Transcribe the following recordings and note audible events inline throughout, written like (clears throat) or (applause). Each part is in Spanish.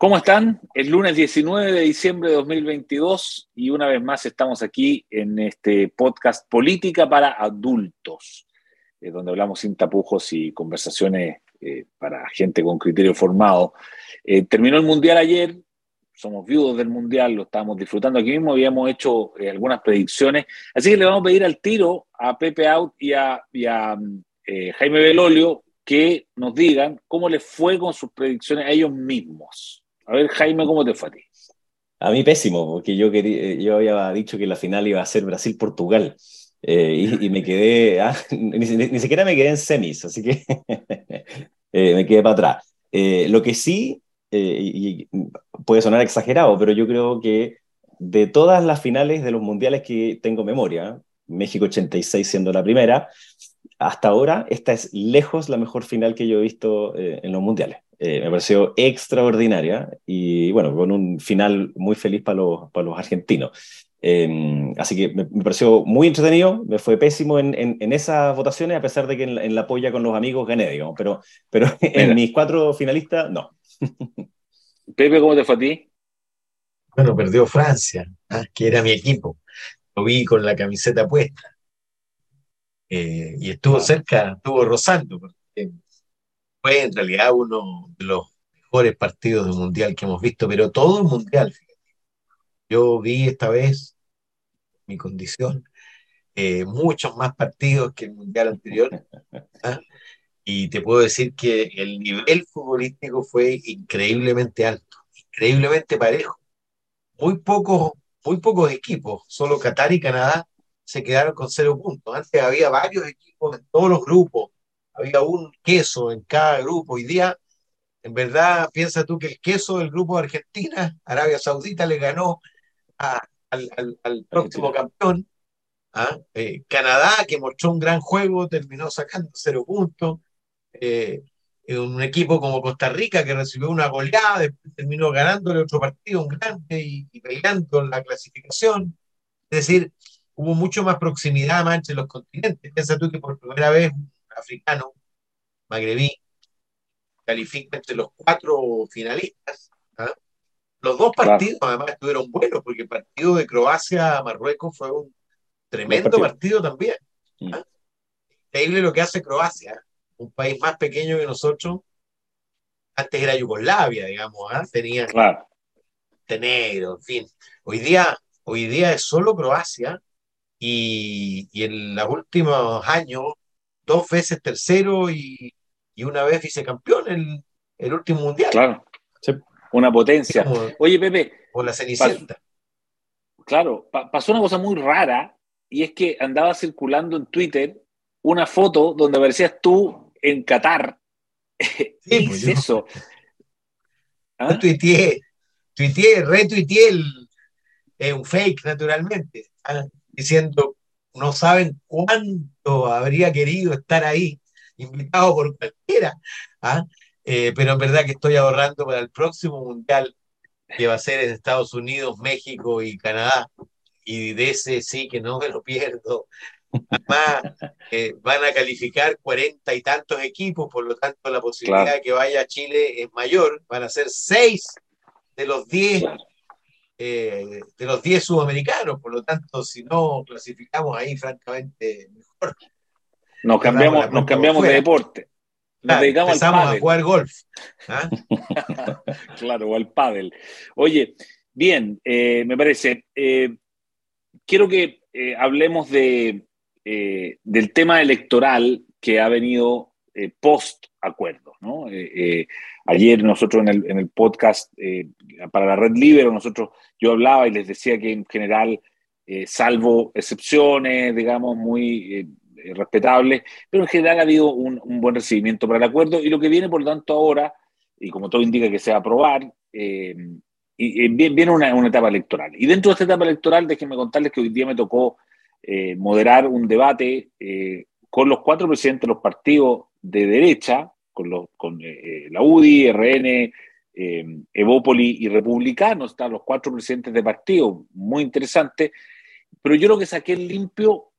¿Cómo están? El lunes 19 de diciembre de 2022 y una vez más estamos aquí en este podcast Política para Adultos, eh, donde hablamos sin tapujos y conversaciones eh, para gente con criterio formado. Eh, terminó el Mundial ayer, somos viudos del Mundial, lo estamos disfrutando aquí mismo, habíamos hecho algunas predicciones, así que le vamos a pedir al tiro a Pepe Out y a Jaime Belolio que nos digan cómo les fue con sus predicciones a ellos mismos. A ver, Jaime, ¿cómo te fue a ti? A mí pésimo, porque yo, quería, yo había dicho que la final iba a ser Brasil-Portugal. Eh, y, me quedé, (laughs) ah, ni, siquiera me quedé en semis, así que (laughs) eh, me quedé para atrás. Eh, lo que sí, y puede sonar exagerado, pero yo creo que de todas las finales de los mundiales que tengo memoria, México 86 siendo la primera, hasta ahora esta es lejos la mejor final que yo he visto en los mundiales. Eh, me pareció extraordinaria y bueno, con un final muy feliz para los, para los argentinos. Em, así que me, pareció muy entretenido, me fue pésimo en, en, esas votaciones, a pesar de que en, la polla con los amigos gané, digamos, pero, pero (laughs) en mis cuatro finalistas, no. (laughs) Pepe, ¿cómo te fue a ti? Bueno, perdió Francia, ¿ah? que era mi equipo. Lo vi con la camiseta puesta. Eh, y estuvo ah. cerca, estuvo rozando, porque fue en realidad uno de los mejores partidos del Mundial que hemos visto, pero todo el Mundial, fíjate. Yo vi esta vez, mi condición, eh, muchos más partidos que el Mundial anterior. (laughs) ¿ah? Y te puedo decir que el nivel futbolístico fue increíblemente alto, increíblemente parejo. Muy pocos, muy pocos equipos, solo Qatar y Canadá se quedaron con cero puntos. Antes había varios equipos en todos los grupos, había un queso en cada grupo. Hoy día, en verdad, piensa tú que el queso del grupo de Argentina, Arabia Saudita le ganó al, próximo campeón. ¿ah? Eh, Canadá, que mostró un gran juego, terminó sacando cero puntos. Eh, un equipo como Costa Rica que recibió una goleada, terminó ganándole otro partido, un grande, y, y peleando la clasificación. Es decir, hubo mucho más proximidad más entre los continentes. Piensa tú que por primera vez africano, magrebí, califica entre los cuatro finalistas. ¿ah? Los dos partidos además estuvieron buenos, porque el partido de Croacia-Marruecos fue un tremendo partido. también. Mm. ¿ah? Increíble lo que hace Croacia, un país más pequeño que nosotros. Antes era Yugoslavia, digamos, ¿ah? tenía claro. Tenero, en fin. Hoy día, hoy día es solo Croacia y, y en los últimos años dos veces tercero y, una vez vicecampeón en el último mundial. Claro, una potencia. Oye, Pepe. O la Cenicienta. claro, pasó una cosa muy rara y es que andaba circulando en Twitter una foto donde aparecías tú en Qatar. (laughs) ¿Qué es pues eso? ¿Ah? Tuiteé, tuiteé, retuiteé el, un fake, naturalmente, ¿ah? diciendo no saben cuánto habría querido estar ahí, invitado por cualquiera, ¿ah? eh, pero en verdad que estoy ahorrando para el próximo mundial que va a ser en Estados Unidos, México y Canadá, y de ese sí que no me lo pierdo. Además, eh, van a calificar cuarenta y tantos equipos, por lo tanto la posibilidad de que vaya a Chile es mayor, van a ser seis de los diez eh, de los 10 sudamericanos, por lo tanto, si no clasificamos ahí, francamente, mejor. Nos cambiamos, nos cambiamos de deporte. Nos dedicamos empezamos a jugar golf. ¿ah? (laughs) claro, o al pádel. Oye, bien, eh, me parece. Eh, quiero que hablemos de, del tema electoral que ha venido post acuerdo. ¿no? ayer nosotros en el, en el podcast para la Red Libre, nosotros yo hablaba y les decía que en general, eh, salvo excepciones, digamos, muy eh, eh, respetables, pero en general ha habido un, buen recibimiento para el acuerdo y lo que viene, por lo tanto, ahora, y como todo indica que se va a aprobar, viene una, una, etapa electoral. Y dentro de esta etapa electoral, déjenme contarles que hoy día me tocó moderar un debate con los cuatro presidentes de los partidos de derecha, con, los, con la UDI, RN, eh, Evópoli y Republicanos, están los cuatro presidentes de partido, muy interesante, pero yo lo que saqué limpio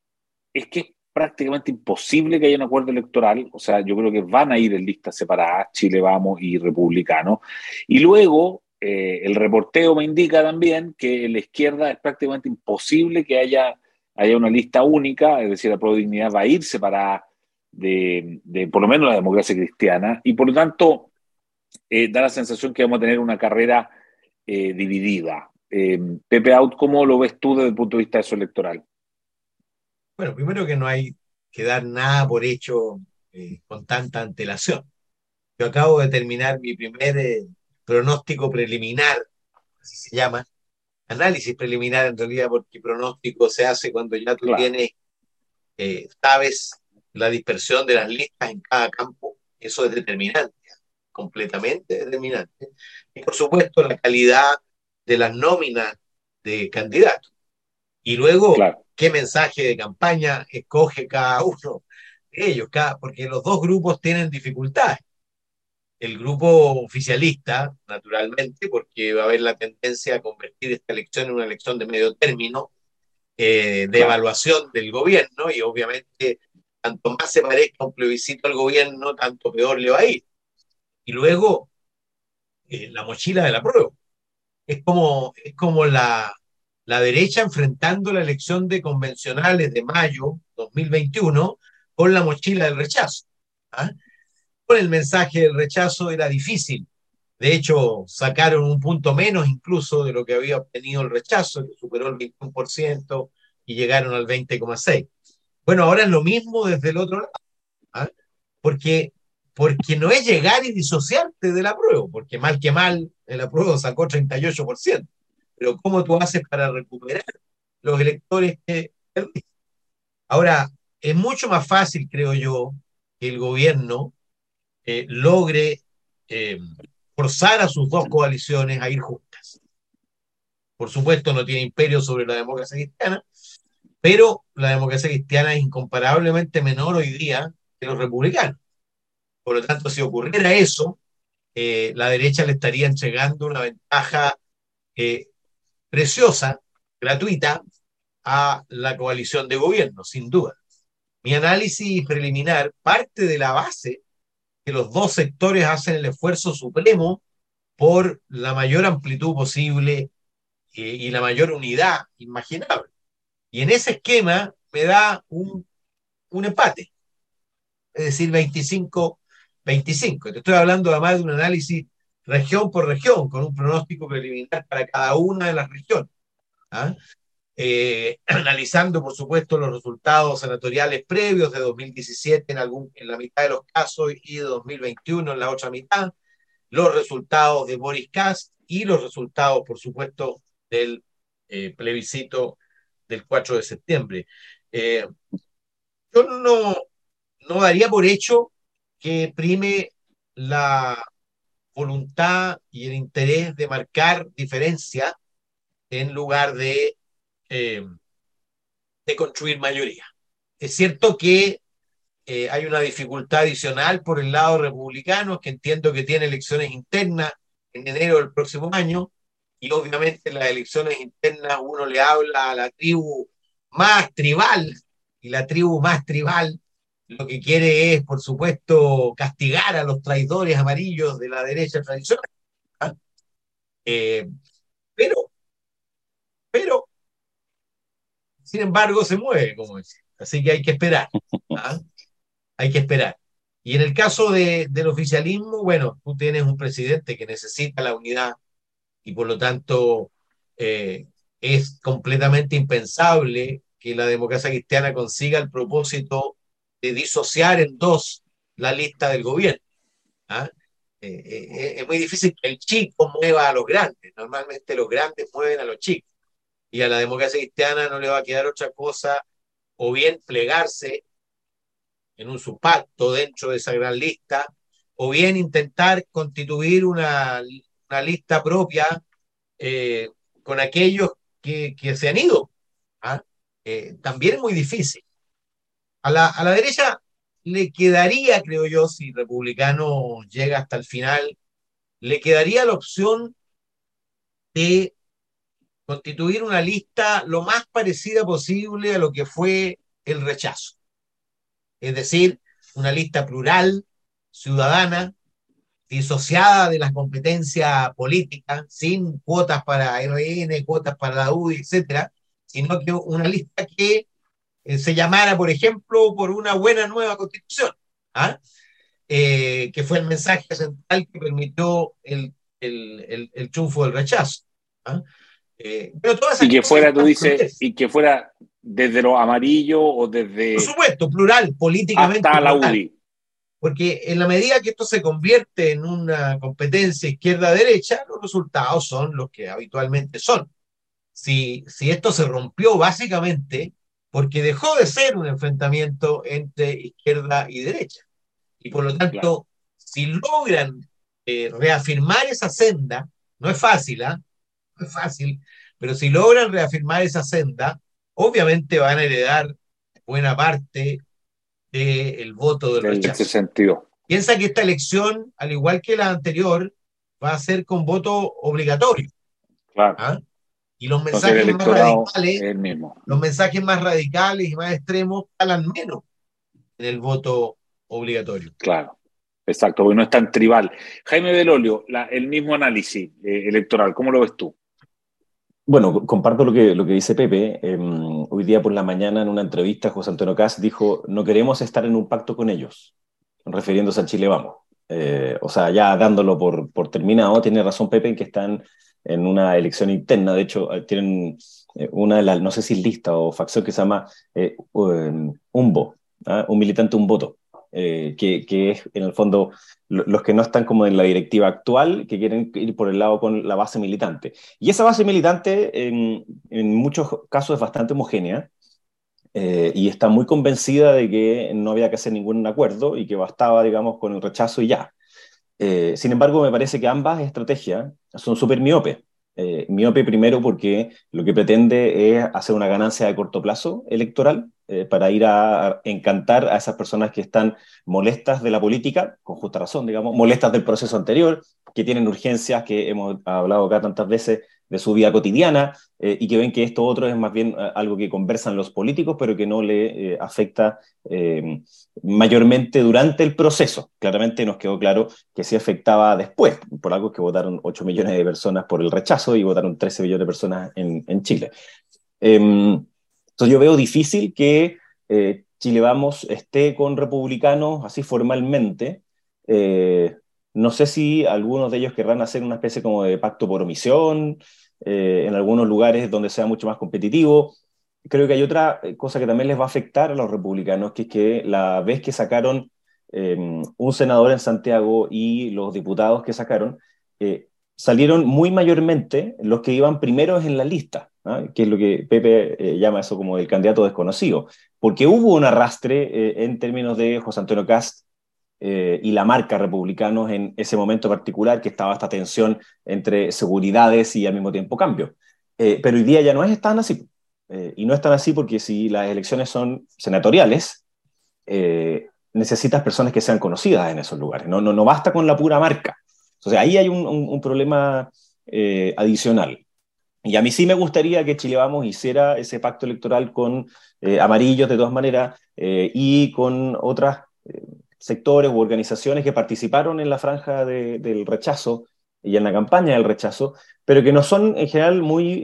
es que es prácticamente imposible que haya un acuerdo electoral, o sea, yo creo que van a ir en listas separadas, Chile Vamos y Republicano, y luego eh, el reporteo me indica también que en la izquierda es prácticamente imposible que haya, haya una lista única, es decir, la Pro Dignidad va a ir separada de, de, por lo menos la democracia cristiana, y por lo tanto eh, da la sensación que vamos a tener una carrera eh, dividida. Pepe Out, ¿cómo lo ves tú desde el punto de vista de eso electoral? Bueno, primero que no hay que dar nada por hecho con tanta antelación. Yo acabo de terminar mi primer pronóstico preliminar, así se llama, análisis preliminar en realidad, porque pronóstico se hace cuando ya tú tienes, eh, sabes la dispersión de las listas en cada campo, eso es determinante, completamente determinante. Y por supuesto la calidad de las nóminas de candidatos. Y luego, qué mensaje de campaña escoge cada uno de ellos, cada, porque los dos grupos tienen dificultades el grupo oficialista, naturalmente, porque va a haber la tendencia a convertir esta elección en una elección de medio término, eh, de evaluación del gobierno, y obviamente, tanto más se parezca un plebiscito al gobierno, tanto peor le va a ir. Y luego, eh, la mochila de la prueba. Es como, es como la, la derecha enfrentando la elección de convencionales de mayo 2021 con la mochila del rechazo. ¿ah? el mensaje del rechazo era difícil. De hecho, sacaron un punto menos incluso de lo que había obtenido el rechazo, que superó el 21% y llegaron al 20,6%. Bueno, ahora es lo mismo desde el otro lado, ¿ah? porque, porque no es llegar y disociarte de la prueba, porque mal que mal, el apruebo sacó 38%. Pero ¿cómo tú haces para recuperar los electores que Ahora, es mucho más fácil, creo yo, que el gobierno eh, logre eh, forzar a sus dos coaliciones a ir juntas. Por supuesto, no tiene imperio sobre la democracia cristiana, pero la democracia cristiana es incomparablemente menor hoy día que los republicanos. Por lo tanto, si ocurriera eso, eh, la derecha le estaría entregando una ventaja preciosa, gratuita, a la coalición de gobierno, sin duda. Mi análisis preliminar parte de la base que los dos sectores hacen el esfuerzo supremo por la mayor amplitud posible eh, y la mayor unidad imaginable. Y en ese esquema me da un, un empate, es decir, 25-25. Te estoy hablando además de un análisis región por región, con un pronóstico preliminar para cada una de las regiones. ¿ah? Eh, (clears throat) analizando, por supuesto, los resultados senatoriales previos de 2017 en, algún, en la mitad de los casos y de 2021 en la otra mitad, los resultados de Boris Kast y los resultados, por supuesto, del eh, plebiscito del 4 de septiembre. Eh, yo no, no daría por hecho que prime la voluntad y el interés de marcar diferencia en lugar de eh, de construir mayoría. Es cierto que eh, hay una dificultad adicional por el lado republicano, que entiendo que tiene elecciones internas en enero del próximo año, y obviamente en las elecciones internas uno le habla a la tribu más tribal, y la tribu más tribal lo que quiere es, por supuesto, castigar a los traidores amarillos de la derecha tradicional. ¿ah? Eh, pero, pero sin embargo, se mueve, como dice. Así que hay que esperar. ¿ah? Hay que esperar. Y en el caso de, del oficialismo, bueno, tú tienes un presidente que necesita la unidad y por lo tanto eh, es completamente impensable que la democracia cristiana consiga el propósito de disociar en dos la lista del gobierno. ¿ah? Eh, eh, es muy difícil que el chico mueva a los grandes. Normalmente los grandes mueven a los chicos y a la democracia cristiana no le va a quedar otra cosa o bien plegarse en un subpacto dentro de esa gran lista, o bien intentar constituir una, una lista propia eh, con aquellos que, que, se han ido. ¿ah? Eh, también es muy difícil. A la, a la derecha le quedaría, creo yo, si republicano llega hasta el final, le quedaría la opción de constituir una lista lo más parecida posible a lo que fue el rechazo. Es decir, una lista plural, ciudadana, disociada de la competencia política, sin cuotas para RN, cuotas para la UDI, etcétera, sino que una lista que eh, se llamara, por ejemplo, por una buena nueva constitución, ¿ah? eh, que fue el mensaje central que permitió el, el, el, triunfo del rechazo. ¿ah? Eh, pero y que fuera, tú dices, y que fuera desde lo amarillo o desde... Por supuesto, plural, políticamente. Hasta la UDI. Porque en la medida que esto se convierte en una competencia izquierda-derecha, los resultados son los que habitualmente son. Si, si esto se rompió básicamente porque dejó de ser un enfrentamiento entre izquierda y derecha. Y por lo tanto, si logran eh, reafirmar esa senda, no es fácil, ¿ah? No es fácil, pero si logran reafirmar esa senda, obviamente van a heredar buena parte del voto del rechazo. En ese sentido. Piensa que esta elección, al igual que la anterior, va a ser con voto obligatorio. Claro. ¿Ah? Y los mensajes más radicales, los mensajes más radicales y más extremos calan menos en el voto obligatorio. Claro, exacto, porque no es tan tribal. Jaime Belolio, la, el mismo análisis eh, electoral, ¿cómo lo ves tú? Bueno, comparto lo que, lo que dice Pepe. Em, hoy día por la mañana en una entrevista José Antonio Cas dijo, no queremos estar en un pacto con ellos, refiriéndose a Chile Vamos. Eh, o sea, ya dándolo por, por terminado, tiene razón Pepe en que están en una elección interna. De hecho, eh, tienen eh, una de las, no sé si lista o facción que se llama eh, UMBO, ¿ah? un militante, un voto, que, que, es en el fondo los que no están como en la directiva actual, que quieren ir por el lado con la base militante. Y esa base militante en, muchos casos es bastante homogénea. y está muy convencida de que no había que hacer ningún acuerdo y que bastaba, digamos, con el rechazo y ya. Eh, sin embargo, me parece que ambas estrategias son súper miope. Eh, miope primero porque lo que pretende es hacer una ganancia de corto plazo electoral eh, para ir a, encantar a esas personas que están molestas de la política, con justa razón, digamos, molestas del proceso anterior, que tienen urgencias que hemos hablado acá tantas veces de su vida cotidiana eh, y que ven que esto otro es más bien eh, algo que conversan los políticos, pero que no le afecta mayormente durante el proceso. Claramente nos quedó claro que sí afectaba después, por algo que votaron 8 millones de personas por el rechazo y votaron 13 millones de personas en, en Chile. Entonces yo veo difícil que Chile Vamos esté con republicanos así formalmente. No sé si algunos de ellos querrán hacer una especie como de pacto por omisión, eh, en algunos lugares donde sea mucho más competitivo. Creo que hay otra eh, cosa que también les va a afectar a los republicanos, que es que la vez que sacaron em, un senador en Santiago y los diputados que sacaron, eh, salieron muy mayormente los que iban primeros en la lista, ¿ah? que es lo que Pepe llama eso como el candidato desconocido, porque hubo un arrastre en términos de José Antonio Cast eh, y la marca republicanos en ese momento particular, que estaba esta tensión entre seguridades y al mismo tiempo cambio. Eh, pero hoy día ya no es tan así. Eh, y no es tan así porque si las elecciones son senatoriales, necesitas personas que sean conocidas en esos lugares. No, no, no basta con la pura marca. Sea, ahí hay un, problema adicional. Y a mí sí me gustaría que Chile Vamos hiciera ese pacto electoral con amarillos de todas maneras y con otras sectores u organizaciones que participaron en la franja del rechazo y en la campaña del rechazo, pero que no son en general muy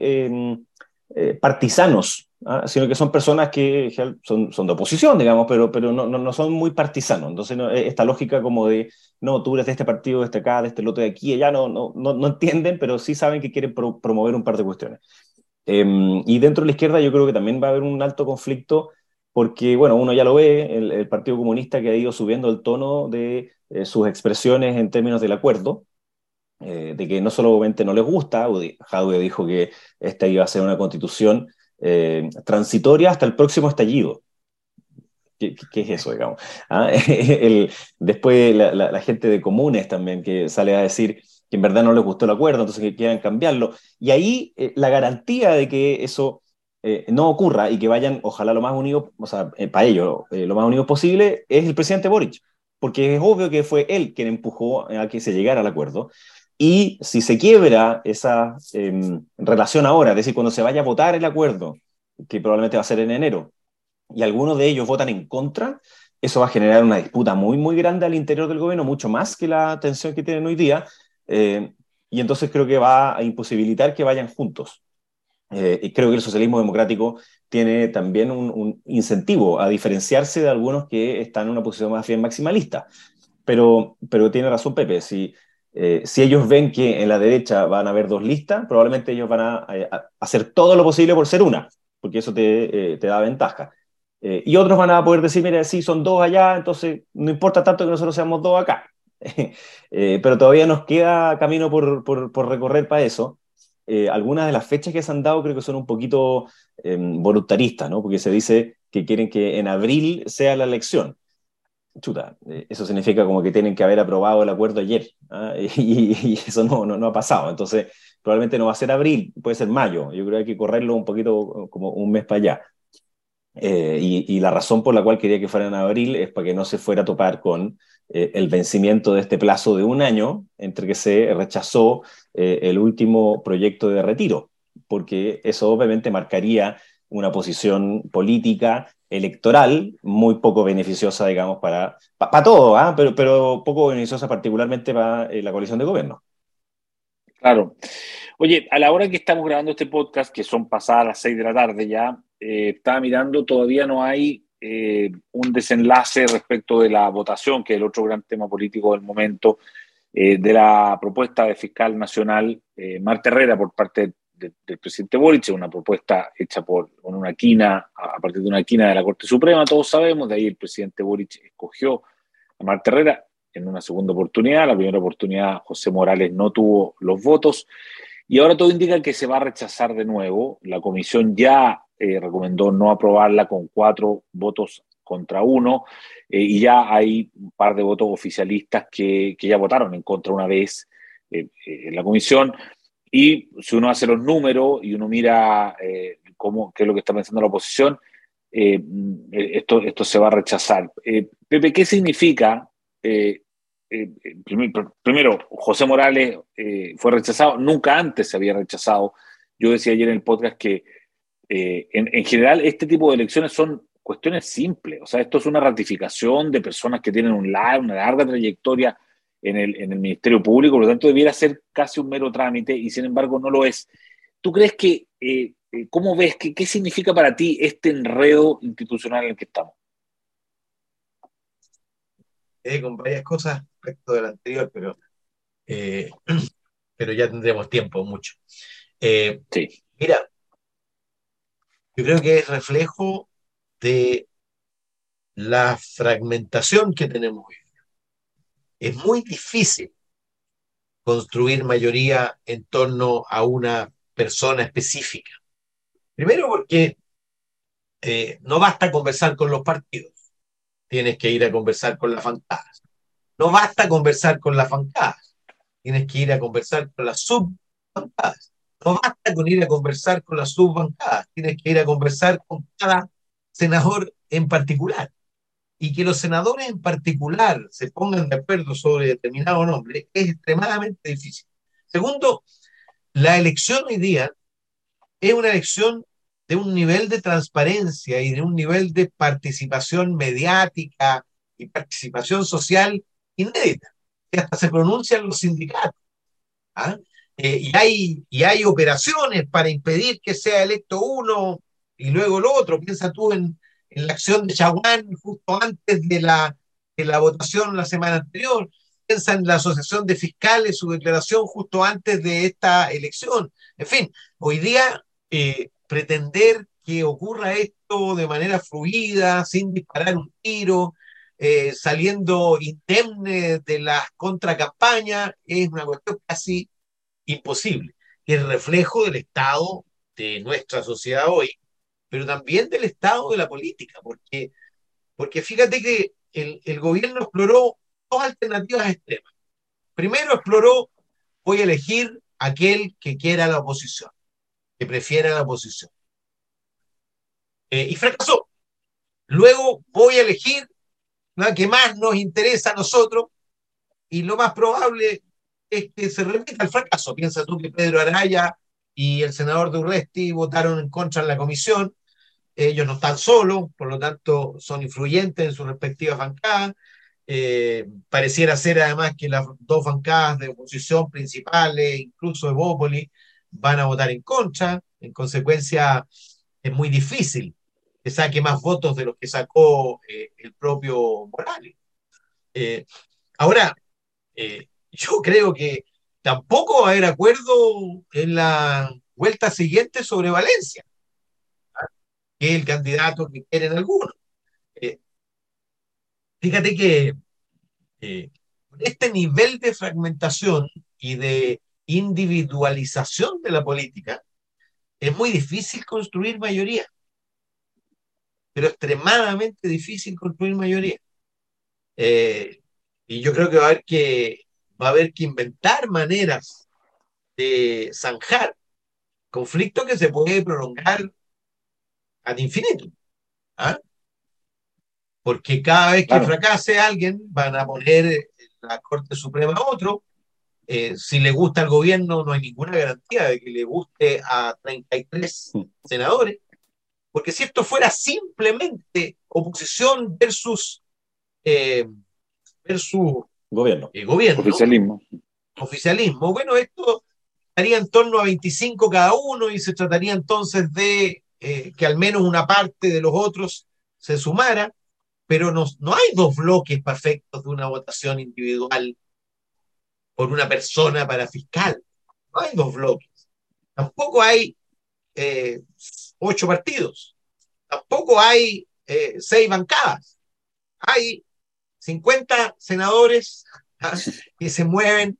eh, partisanos, ¿ah? sino que son personas que son, son, de oposición, digamos, pero, pero no, no, son muy partisanos. Entonces, e, esta lógica como de, no, tú eres de este partido, de este acá, de este lote de aquí, ya no, no, no, no entienden, pero sí saben que quieren promover un par de cuestiones. Em, y dentro de la izquierda yo creo que también va a haber un alto conflicto porque, bueno, uno ya lo ve, el, Partido Comunista que ha ido subiendo el tono de eh, sus expresiones en términos del acuerdo, eh, de que no solamente no les gusta, Jadwe dijo que esta iba a ser una constitución eh, transitoria hasta el próximo estallido. ¿Qué, es eso, digamos? (laughs) ¿Ah? (laughs) después la, gente de comunes también que sale a decir que en verdad no les gustó el acuerdo, entonces que quieran cambiarlo. Y ahí la garantía de que eso eh, no ocurra y que vayan, ojalá lo más unidos, o sea, eh, para ello, eh, lo más unidos posible, es el presidente Boric, porque es obvio que fue él quien empujó a que se llegara al acuerdo. Y si se quiebra esa em, relación ahora, es decir, cuando se vaya a votar el acuerdo, que probablemente va a ser en enero, y algunos de ellos votan en contra, eso va a generar una disputa muy, muy grande al interior del gobierno, mucho más que la tensión que tienen hoy día, eh, y entonces creo que va a imposibilitar que vayan juntos. Eh, y creo que el socialismo democrático tiene también un, incentivo a diferenciarse de algunos que están en una posición más bien maximalista. Pero, pero tiene razón Pepe, si, eh, si ellos ven que en la derecha van a haber dos listas, probablemente ellos van a, hacer todo lo posible por ser una, porque eso te, te da ventaja. Eh, y otros van a poder decir, mira, sí, son dos allá, entonces no importa tanto que nosotros seamos dos acá. (laughs) Eh, pero todavía nos queda camino por, por, recorrer para eso. Eh, algunas de las fechas que se han dado creo que son un poquito em, voluntaristas, ¿no? Porque se dice que quieren que en abril sea la elección. Chuta, eso significa como que tienen que haber aprobado el acuerdo ayer, ¿ah? (laughs) y, eso no, no, no, ha pasado. Entonces, probablemente no va a ser abril, puede ser mayo. Yo creo que hay que correrlo un poquito como un mes para allá. Eh, y, la razón por la cual quería que fuera en abril es para que no se fuera a topar con eh, el vencimiento de este plazo de un año entre que se rechazó eh, el último proyecto de retiro, porque eso obviamente marcaría una posición política electoral muy poco beneficiosa, digamos, para, para, todo, ¿ah? pero, pero poco beneficiosa particularmente para la coalición de gobierno. Claro. Oye, a la hora que estamos grabando este podcast, que son pasadas las seis de la tarde ya, eh, estaba mirando, todavía no hay eh, un desenlace respecto de la votación, que es el otro gran tema político del momento, eh, de la propuesta de fiscal nacional Marta Herrera por parte del presidente Boric, una propuesta hecha por una quina, a partir de una quina de la Corte Suprema, todos sabemos, de ahí el presidente Boric escogió a Marta Herrera en una segunda oportunidad, la primera oportunidad José Morales no tuvo los votos, y ahora todo indica que se va a rechazar de nuevo, la comisión ya eh, recomendó no aprobarla con cuatro votos contra uno, eh, y ya hay un par de votos oficialistas que, que ya votaron en contra una vez eh, en la comisión. Y si uno hace los números y uno mira cómo, qué es lo que está pensando la oposición, esto, esto se va a rechazar. Pepe, ¿qué significa? primero, José Morales fue rechazado, nunca antes se había rechazado. Yo decía ayer en el podcast que eh, en, general, este tipo de elecciones son cuestiones simples. O sea, esto es una ratificación de personas que tienen un una larga trayectoria en el, en el, Ministerio Público, por lo tanto, debiera ser casi un mero trámite y sin embargo no lo es. ¿Tú crees que, eh, eh, cómo ves, que, qué significa para ti este enredo institucional en el que estamos? con varias cosas respecto del anterior, pero, (clears throat) pero ya tendremos tiempo mucho. sí. Mira, yo creo que es reflejo de la fragmentación que tenemos hoy. Es muy difícil construir mayoría en torno a una persona específica. Primero porque eh, no basta conversar con los partidos, tienes que ir a conversar con las fantasmas. No basta conversar con las fantasmas, tienes que ir a conversar con las subfantasmas. No basta con ir a conversar con las subbancadas, tienes que ir a conversar con cada senador en particular. Y que los senadores en particular se pongan de acuerdo sobre determinado nombre es extremadamente difícil. Segundo, la elección hoy día es una elección de un nivel de transparencia y de un nivel de participación mediática y participación social inédita, que hasta se pronuncian los sindicatos. ¿ah? Eh, y, hay, y hay operaciones para impedir que sea electo uno y luego el otro. Piensa tú en, en la acción de Chaguán justo antes de la, de la votación la semana anterior. Piensa en la Asociación de Fiscales, su declaración justo antes de esta elección. En fin, hoy día eh, pretender que ocurra esto de manera fluida, sin disparar un tiro, eh, saliendo indemne de las contracampañas, es una cuestión casi imposible. Es reflejo del estado de nuestra sociedad hoy, pero también del estado de la política, porque, porque fíjate que el, el gobierno exploró dos alternativas extremas. Primero exploró, voy a elegir aquel que quiera la oposición, que prefiera la oposición. Eh, y fracasó. Luego voy a elegir la que más nos interesa a nosotros y lo más probable es que se repita el fracaso. Piensa tú que Pedro Araya y el senador Durresti votaron en contra en la comisión. Ellos no están solos, por lo tanto son influyentes en sus respectivas bancadas. Eh, pareciera ser además que las dos bancadas de oposición principales, incluso Evópoli, van a votar en contra. En consecuencia, es muy difícil que saque más votos de los que sacó eh, el propio Morales. Eh, ahora, yo creo que tampoco va a haber acuerdo en la vuelta siguiente sobre Valencia. Que el candidato que quieren algunos. Fíjate que eh, este nivel de fragmentación y de individualización de la política, es muy difícil construir mayoría, pero extremadamente difícil construir mayoría. Eh, y yo creo que va a haber que, va a haber que inventar maneras de zanjar conflicto que se puede prolongar ad infinito. ¿ah? porque cada vez que fracase alguien van a poner la Corte Suprema a otro. Eh, si le gusta al gobierno, no hay ninguna garantía de que le guste a 33 senadores, porque si esto fuera simplemente oposición versus, eh, versus gobierno. Eh, gobierno, oficialismo. Oficialismo, bueno, esto estaría en torno a 25 cada uno y se trataría entonces de que al menos una parte de los otros se sumara pero no, no hay dos bloques perfectos de una votación individual por una persona para fiscal. No hay dos bloques. Tampoco hay eh, ocho partidos. Tampoco hay eh, seis bancadas. Hay 50 senadores ¿ah? que se mueven,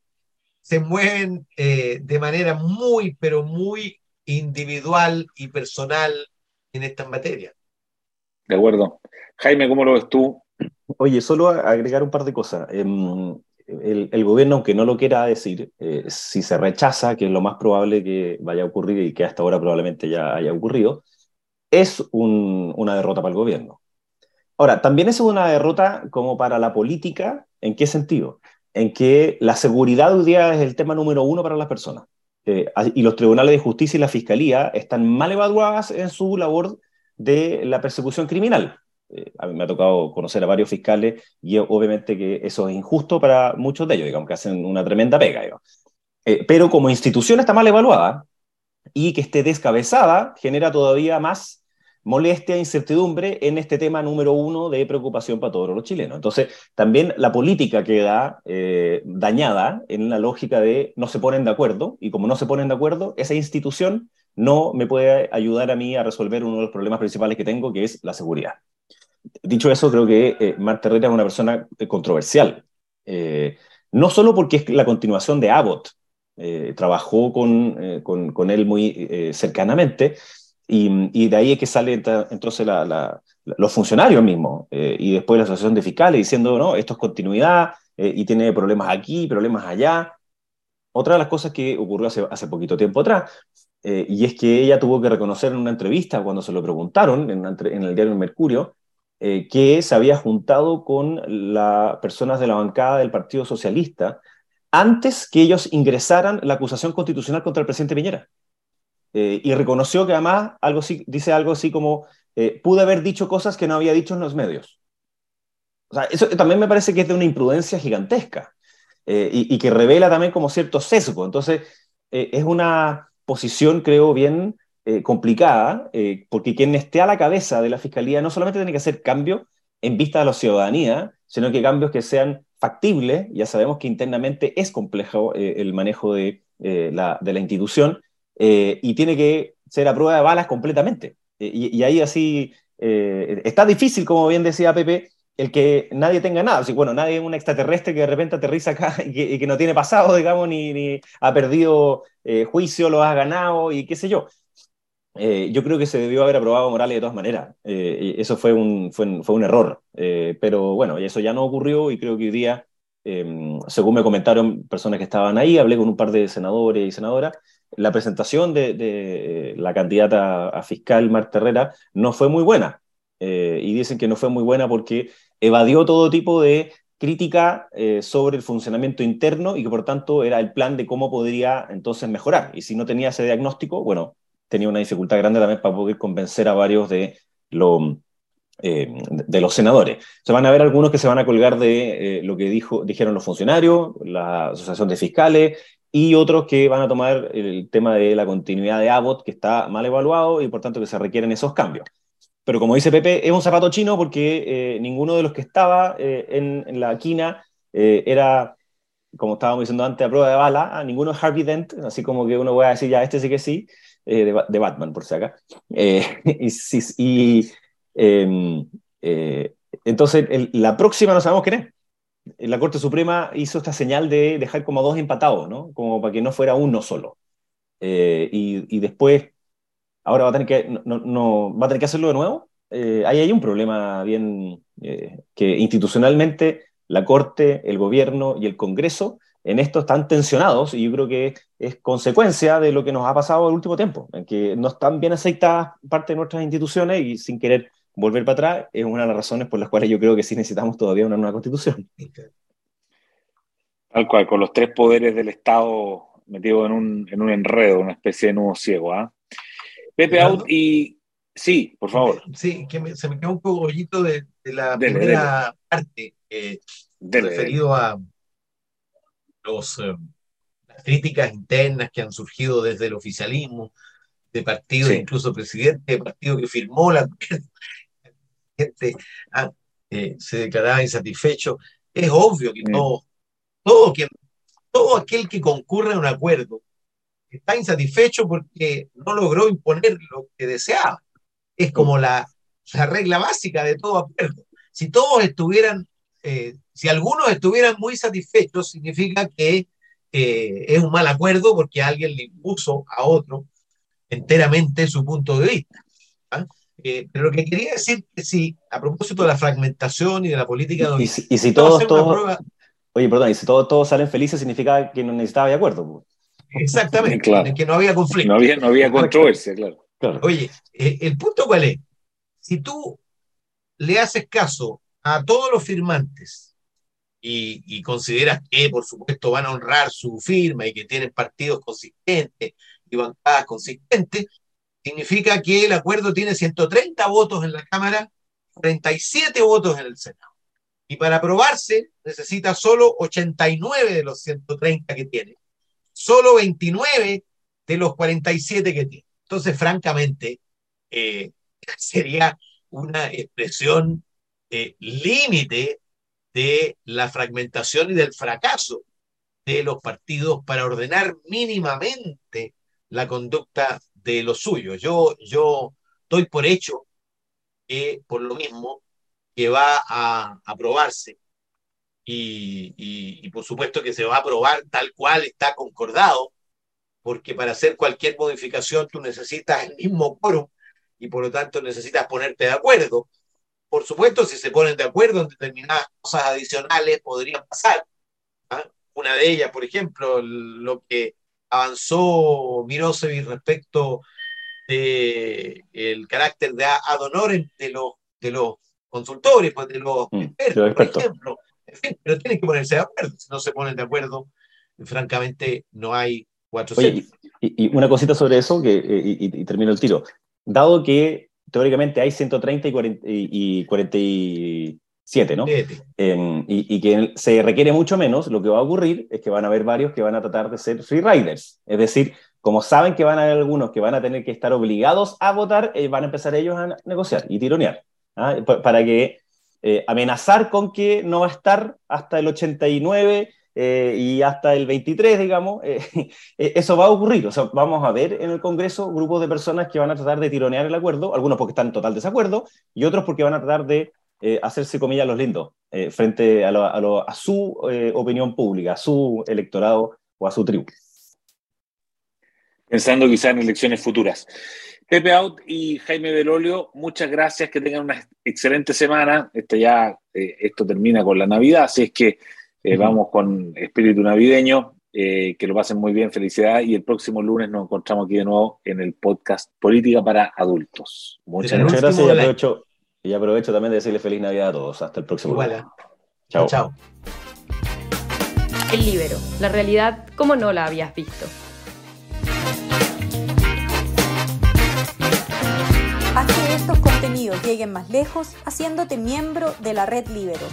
se mueven eh, de manera muy, pero muy individual y personal en estas materias. De acuerdo. Jaime, ¿cómo lo ves tú? Oye, solo agregar un par de cosas. Em, el, gobierno, aunque no lo quiera decir, eh, si se rechaza, que es lo más probable que vaya a ocurrir y que hasta ahora probablemente ya haya ocurrido, es una derrota para el gobierno. Ahora, también es una derrota como para la política, ¿en qué sentido? En que la seguridad hoy día es el tema número uno para las personas. Eh, y los tribunales de justicia y la fiscalía están mal evaluadas en su labor de la persecución criminal. Eh, a mí me ha tocado conocer a varios fiscales y obviamente que eso es injusto para muchos de ellos, digamos que hacen una tremenda pega. Eh, pero como institución está mal evaluada y que esté descabezada genera todavía más molestia e incertidumbre en este tema número uno de preocupación para todos los chilenos. Entonces, también la política queda eh, dañada en la lógica de no se ponen de acuerdo, y como no se ponen de acuerdo, esa institución no me puede ayudar a mí a resolver uno de los problemas principales que tengo, que es la seguridad dicho eso, creo que eh, Marta Herrera es una persona eh, controversial. Eh, no solo porque es la continuación de Abbott, trabajó con, con, él muy cercanamente, y, de ahí es que sale entonces los funcionarios mismos, y después la Asociación de Fiscales diciendo, no, esto es continuidad, y tiene problemas aquí, problemas allá. Otra de las cosas que ocurrió hace, hace poquito tiempo atrás, y es que ella tuvo que reconocer en una entrevista, cuando se lo preguntaron en, en el diario Mercurio, eh, que se había juntado con las personas de la bancada del Partido Socialista antes que ellos ingresaran la acusación constitucional contra el presidente Piñera. Eh, y reconoció que además algo dice algo así como, eh, pude haber dicho cosas que no había dicho en los medios. O sea, eso también me parece que es de una imprudencia gigantesca y, y, que revela también como cierto sesgo. Entonces, es una posición, creo, bien eh, complicada, eh, porque quien esté a la cabeza de la fiscalía no solamente tiene que hacer cambios en vista de la ciudadanía, sino que cambios que sean factibles. Ya sabemos que internamente es complejo eh, el manejo de, la, de la institución y tiene que ser a prueba de balas completamente. Y, ahí así está difícil, como bien decía Pepe, el que nadie tenga nada. Así, bueno, nadie es un extraterrestre que de repente aterriza acá (laughs) y que, no tiene pasado, digamos, ni, ni ha perdido juicio, lo ha ganado y qué sé yo. Eh, yo creo que se debió haber aprobado Morales de todas maneras. Eh, eso fue un, fue fue un error. Eh, pero bueno, eso ya no ocurrió y creo que hoy día, em, según me comentaron personas que estaban ahí, hablé con un par de senadores y senadoras, la presentación de, de la candidata a fiscal Marta Herrera no fue muy buena. y dicen que no fue muy buena porque evadió todo tipo de crítica sobre el funcionamiento interno y que por tanto era el plan de cómo podría entonces mejorar. Y si no tenía ese diagnóstico, bueno, tenía una dificultad grande también para poder convencer a varios de los senadores. Se van a ver algunos que se van a colgar de lo que dijeron los funcionarios, la Asociación de Fiscales, y otros que van a tomar el tema de la continuidad de Abbott, que está mal evaluado y por tanto que se requieren esos cambios. Pero como dice Pepe, es un zapato chino porque eh, ninguno de los que estaba eh, en, la quina eh, era, como estábamos diciendo antes, a prueba de bala, ah, ninguno es Harvey Dent, así como que uno a decir, ya, este sí que sí, de, Batman, por si acá. (laughs) y, em, entonces, la próxima no sabemos quién es la Corte Suprema hizo esta señal de dejar como dos empatados, ¿no? Como para que no fuera uno solo. Eh, y, después, ahora va a tener que, no, va a tener que hacerlo de nuevo. Eh, ahí hay un problema bien, eh, que institucionalmente la Corte, el Gobierno y el Congreso en esto están tensionados y yo creo que es consecuencia de lo que nos ha pasado el último tiempo, en que no están bien aceptadas parte de nuestras instituciones y sin querer volver para atrás es una de las razones por las cuales yo creo que sí necesitamos todavía una nueva constitución. Tal cual, con los tres poderes del Estado metidos en un, en un enredo, una especie de nudo ciego. ¿ah? Pepe Out y... Sí, por favor. Sí, que se me quedó un poco de, de la primera parte, eh, referido a los, eh, las críticas internas que han surgido desde el oficialismo, de partido, incluso presidente de partido que firmó la (laughs) gente ah, eh, se declaraba insatisfecho. Es obvio que todo, todo, quien, todo aquel que concurre a un acuerdo está insatisfecho porque no logró imponer lo que deseaba. Es como la, la regla básica de todo acuerdo. Si todos estuvieran, eh, si algunos estuvieran muy satisfechos, significa que eh, es un mal acuerdo porque alguien le impuso a otro enteramente su punto de vista. ¿ah? Eh, pero lo que quería decir que sí, a propósito de la fragmentación y de la política... Y, y, si, todos, todos oye, perdón, y si todos, todos salen felices significa que no necesitaba de acuerdo. Exactamente, (laughs) que no había conflicto. No había, no había (laughs) controversia, claro. Oye, eh, el punto cuál es, si tú le haces caso a todos los firmantes y, y, consideras que, por supuesto, van a honrar su firma y que tienen partidos consistentes y bancadas consistentes, significa que el acuerdo tiene 130 votos en la Cámara, 37 votos en el Senado. Y para aprobarse necesita solo 89 de los 130 que tiene, solo 29 de los 47 que tiene. Entonces, francamente, eh, (laughs) sería una expresión límite de la fragmentación y del fracaso de los partidos para ordenar mínimamente la conducta de lo suyo. Yo, yo doy por hecho que por lo mismo que va a aprobarse y, por supuesto que se va a aprobar tal cual está concordado, porque para hacer cualquier modificación tú necesitas el mismo quórum y por lo tanto necesitas ponerte de acuerdo. Por supuesto, si se ponen de acuerdo en determinadas cosas adicionales podrían pasar. ¿ah? Una de ellas, por ejemplo, lo que avanzó Mirosevic respecto de el carácter de ad honorem de los, de los consultores, pues, de los mm, expertos, por ejemplo. pero tienen que ponerse de acuerdo. Si no se ponen de acuerdo, francamente, no hay cuatro Oye, y, una cosita sobre eso, que, eh, y, termino el tiro. Dado que teóricamente hay 130 y 40 y, 40 7, ¿no? Em, y, que se requiere mucho menos, lo que va a ocurrir es que van a haber varios que van a tratar de ser free riders. Es decir, como saben que van a haber algunos que van a tener que estar obligados a votar, eh, van a empezar ellos a negociar y tironear. ¿ah? Para que eh, amenazar con que no va a estar hasta el 89 eh, y hasta el 23, digamos, (laughs) eso va a ocurrir. O sea, vamos a ver en el Congreso grupos de personas que van a tratar de tironear el acuerdo, algunos porque están en total desacuerdo y otros porque van a tratar de eh, hacerse comillas los lindos eh, frente a, a, su eh, opinión pública, a su electorado o a su tribu. Pensando quizás en elecciones futuras. Pepe Out y Jaime Belolio, muchas gracias, que tengan una excelente semana. Este ya, esto termina con la Navidad, así es que vamos con espíritu navideño. que lo pasen muy bien, felicidad. Y el próximo lunes nos encontramos aquí de nuevo en el podcast Política para Adultos. Muchas, gracias. y aprovecho, y aprovecho también de decirle feliz Navidad a todos. Hasta el próximo Igual. Chao. Chao. El libero, la realidad como no la habías visto. Haz que estos contenidos lleguen más lejos haciéndote miembro de la red Libero.